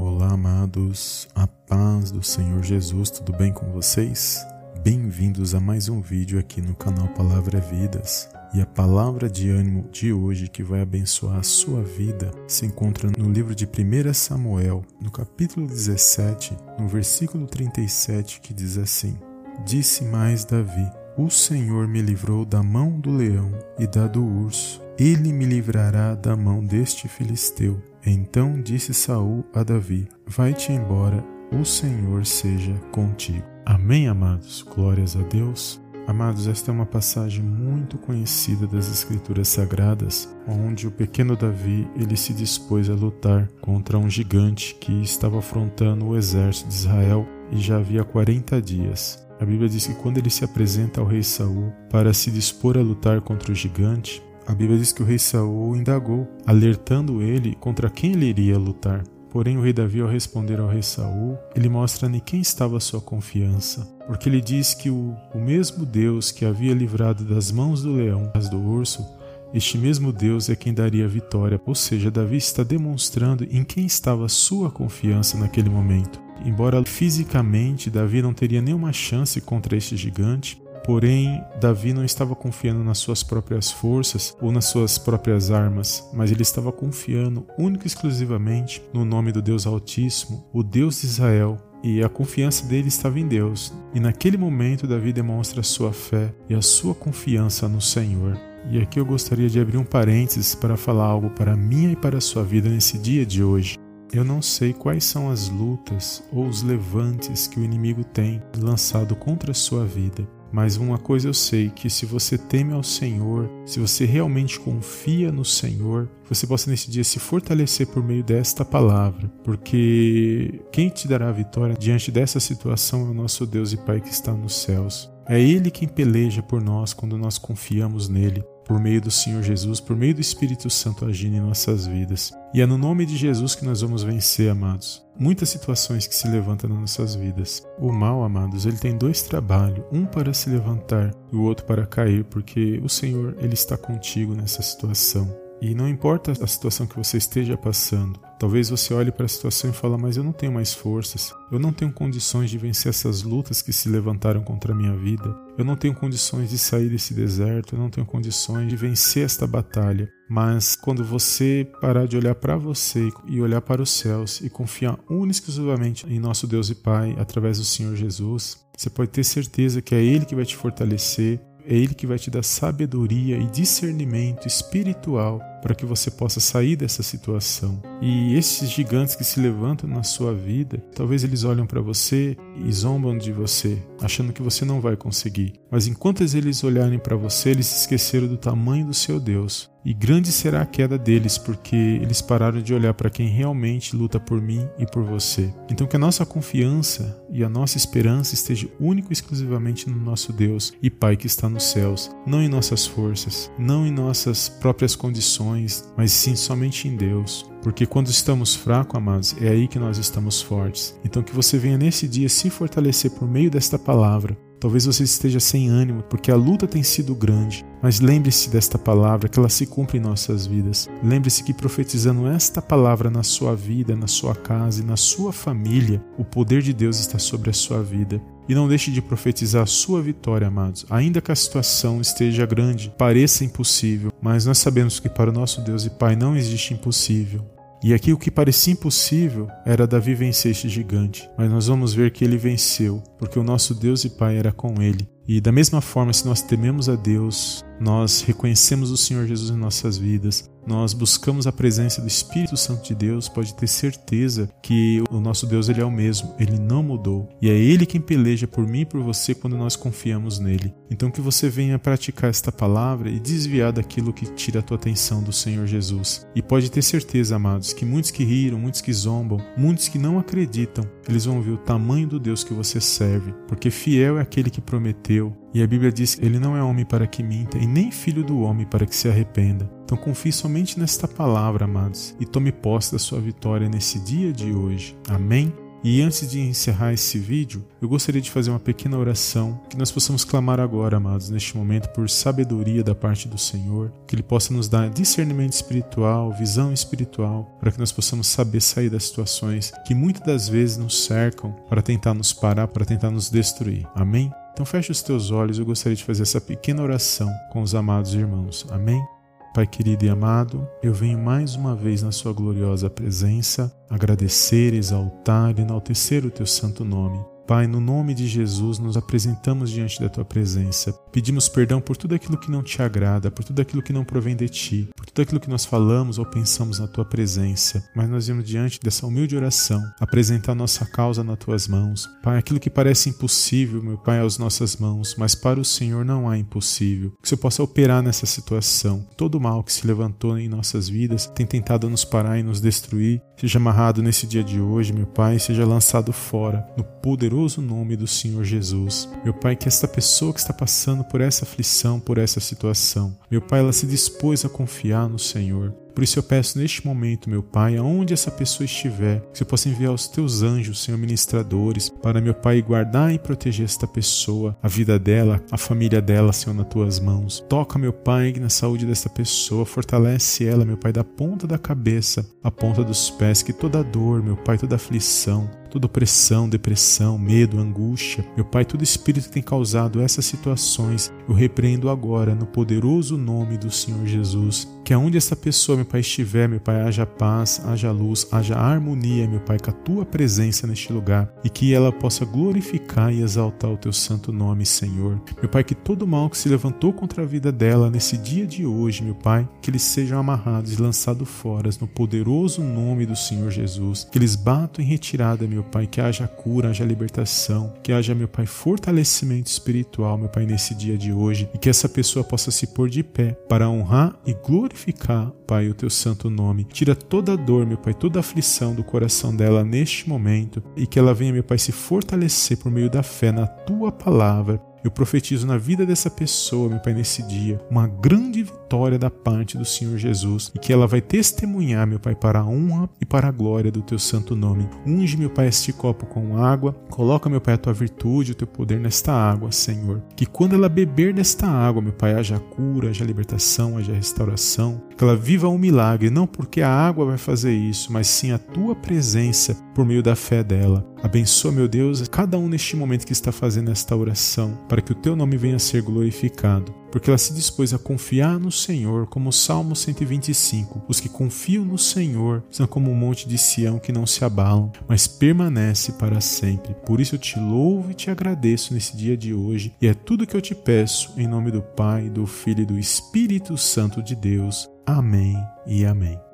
Olá, amados, a paz do Senhor Jesus, tudo bem com vocês? Bem-vindos a mais um vídeo aqui no canal Palavra Vidas. E a palavra de ânimo de hoje que vai abençoar a sua vida se encontra no livro de 1 Samuel, no capítulo 17, no versículo 37, que diz assim: Disse mais Davi: O Senhor me livrou da mão do leão e da do urso. Ele me livrará da mão deste filisteu. Então disse Saul a Davi: Vai-te embora, o Senhor seja contigo. Amém, amados. Glórias a Deus. Amados, esta é uma passagem muito conhecida das Escrituras Sagradas, onde o pequeno Davi ele se dispôs a lutar contra um gigante que estava afrontando o exército de Israel e já havia 40 dias. A Bíblia diz que quando ele se apresenta ao rei Saul para se dispor a lutar contra o gigante, a Bíblia diz que o rei Saul indagou, alertando ele contra quem ele iria lutar. Porém, o rei Davi, ao responder ao rei Saul, ele mostra em quem estava sua confiança, porque ele diz que o, o mesmo Deus que havia livrado das mãos do leão as do urso, este mesmo Deus é quem daria a vitória. Ou seja, Davi está demonstrando em quem estava sua confiança naquele momento. Embora fisicamente Davi não teria nenhuma chance contra este gigante, Porém, Davi não estava confiando nas suas próprias forças ou nas suas próprias armas, mas ele estava confiando única e exclusivamente no nome do Deus Altíssimo, o Deus de Israel, e a confiança dele estava em Deus. E naquele momento, Davi demonstra a sua fé e a sua confiança no Senhor. E aqui eu gostaria de abrir um parênteses para falar algo para minha e para a sua vida nesse dia de hoje. Eu não sei quais são as lutas ou os levantes que o inimigo tem lançado contra a sua vida, mas uma coisa eu sei: que se você teme ao Senhor, se você realmente confia no Senhor, você possa nesse dia se fortalecer por meio desta palavra, porque quem te dará a vitória diante dessa situação é o nosso Deus e Pai que está nos céus. É Ele quem peleja por nós quando nós confiamos nele por meio do Senhor Jesus, por meio do Espírito Santo agindo em nossas vidas. E é no nome de Jesus que nós vamos vencer, amados, muitas situações que se levantam nas nossas vidas. O mal, amados, ele tem dois trabalhos, um para se levantar e o outro para cair, porque o Senhor, ele está contigo nessa situação. E não importa a situação que você esteja passando, talvez você olhe para a situação e fale: Mas eu não tenho mais forças, eu não tenho condições de vencer essas lutas que se levantaram contra a minha vida, eu não tenho condições de sair desse deserto, eu não tenho condições de vencer esta batalha. Mas quando você parar de olhar para você e olhar para os céus e confiar única e exclusivamente em nosso Deus e Pai através do Senhor Jesus, você pode ter certeza que é Ele que vai te fortalecer, é Ele que vai te dar sabedoria e discernimento espiritual para que você possa sair dessa situação. E esses gigantes que se levantam na sua vida, talvez eles olham para você e zombam de você, achando que você não vai conseguir. Mas enquanto eles olharem para você, eles se esqueceram do tamanho do seu Deus. E grande será a queda deles, porque eles pararam de olhar para quem realmente luta por mim e por você. Então que a nossa confiança e a nossa esperança esteja único e exclusivamente no nosso Deus e Pai que está nos céus, não em nossas forças, não em nossas próprias condições mas sim somente em Deus. Porque quando estamos fracos, amados, é aí que nós estamos fortes. Então que você venha nesse dia se fortalecer por meio desta palavra. Talvez você esteja sem ânimo, porque a luta tem sido grande, mas lembre-se desta palavra, que ela se cumpre em nossas vidas. Lembre-se que profetizando esta palavra na sua vida, na sua casa e na sua família, o poder de Deus está sobre a sua vida. E não deixe de profetizar a sua vitória, amados. Ainda que a situação esteja grande, pareça impossível, mas nós sabemos que para o nosso Deus e Pai não existe impossível. E aqui o que parecia impossível era Davi vencer este gigante, mas nós vamos ver que ele venceu, porque o nosso Deus e Pai era com ele. E da mesma forma, se nós tememos a Deus, nós reconhecemos o Senhor Jesus em nossas vidas, nós buscamos a presença do Espírito Santo de Deus, pode ter certeza que o nosso Deus ele é o mesmo, ele não mudou. E é ele quem peleja por mim e por você quando nós confiamos nele. Então que você venha praticar esta palavra e desviar daquilo que tira a tua atenção do Senhor Jesus. E pode ter certeza, amados, que muitos que riram, muitos que zombam, muitos que não acreditam, eles vão ver o tamanho do Deus que você serve, porque fiel é aquele que prometeu. E a Bíblia diz que ele não é homem para que minta e nem filho do homem para que se arrependa. Então confie somente nesta palavra, amados, e tome posse da sua vitória nesse dia de hoje. Amém? E antes de encerrar esse vídeo, eu gostaria de fazer uma pequena oração que nós possamos clamar agora, amados, neste momento, por sabedoria da parte do Senhor, que Ele possa nos dar discernimento espiritual, visão espiritual, para que nós possamos saber sair das situações que muitas das vezes nos cercam para tentar nos parar, para tentar nos destruir. Amém? Então feche os teus olhos, eu gostaria de fazer essa pequena oração com os amados irmãos. Amém? Pai querido e amado, eu venho mais uma vez na Sua gloriosa presença agradecer, exaltar e enaltecer o Teu santo nome. Pai, no nome de Jesus, nos apresentamos diante da tua presença. Pedimos perdão por tudo aquilo que não te agrada, por tudo aquilo que não provém de ti, por tudo aquilo que nós falamos ou pensamos na tua presença. Mas nós vimos diante dessa humilde oração apresentar nossa causa nas tuas mãos. Pai, aquilo que parece impossível, meu Pai, às nossas mãos, mas para o Senhor não há impossível. Que o Senhor possa operar nessa situação. Todo o mal que se levantou em nossas vidas tem tentado nos parar e nos destruir, seja amarrado nesse dia de hoje, meu Pai, seja lançado fora, no poderoso nome do Senhor Jesus. Meu Pai, que esta pessoa que está passando por essa aflição, por essa situação, meu Pai, ela se dispôs a confiar no Senhor. Por isso eu peço neste momento, meu Pai, aonde essa pessoa estiver, que você possa enviar os teus anjos, Senhor, ministradores, para, meu Pai, guardar e proteger esta pessoa, a vida dela, a família dela, Senhor, nas tuas mãos. Toca, meu Pai, na saúde desta pessoa, fortalece ela, meu Pai, da ponta da cabeça à ponta dos pés, que toda dor, meu Pai, toda aflição, toda opressão, depressão, medo, angústia. Meu Pai, todo espírito que tem causado essas situações, eu repreendo agora no poderoso nome do Senhor Jesus. Que aonde essa pessoa, meu Pai, estiver, meu Pai, haja paz, haja luz, haja harmonia, meu Pai, com a tua presença neste lugar e que ela possa glorificar e exaltar o teu santo nome, Senhor. Meu Pai, que todo mal que se levantou contra a vida dela nesse dia de hoje, meu Pai, que eles sejam amarrados e lançados fora no poderoso nome do Senhor Jesus. Que eles batam em retirada, meu Pai, que haja cura, haja libertação, que haja, meu Pai, fortalecimento espiritual, meu Pai, nesse dia de hoje, e que essa pessoa possa se pôr de pé para honrar e glorificar, Pai, o teu santo nome. Tira toda a dor, meu Pai, toda a aflição do coração dela neste momento, e que ela venha, meu Pai, se fortalecer por meio da fé na tua palavra, eu profetizo na vida dessa pessoa, meu Pai, nesse dia, uma grande vitória da parte do Senhor Jesus e que ela vai testemunhar, meu Pai, para a honra e para a glória do teu santo nome. Unge, meu Pai, este copo com água, coloca, meu Pai, a tua virtude, o teu poder nesta água, Senhor. Que quando ela beber desta água, meu Pai, haja cura, haja libertação, haja restauração, que ela viva um milagre, não porque a água vai fazer isso, mas sim a tua presença por meio da fé dela. Abençoa, meu Deus, cada um neste momento que está fazendo esta oração, para que o teu nome venha a ser glorificado. Porque ela se dispôs a confiar no Senhor, como o Salmo 125. Os que confiam no Senhor são como um monte de Sião que não se abalam, mas permanece para sempre. Por isso eu te louvo e te agradeço nesse dia de hoje, e é tudo que eu te peço, em nome do Pai, do Filho e do Espírito Santo de Deus. Amém e amém.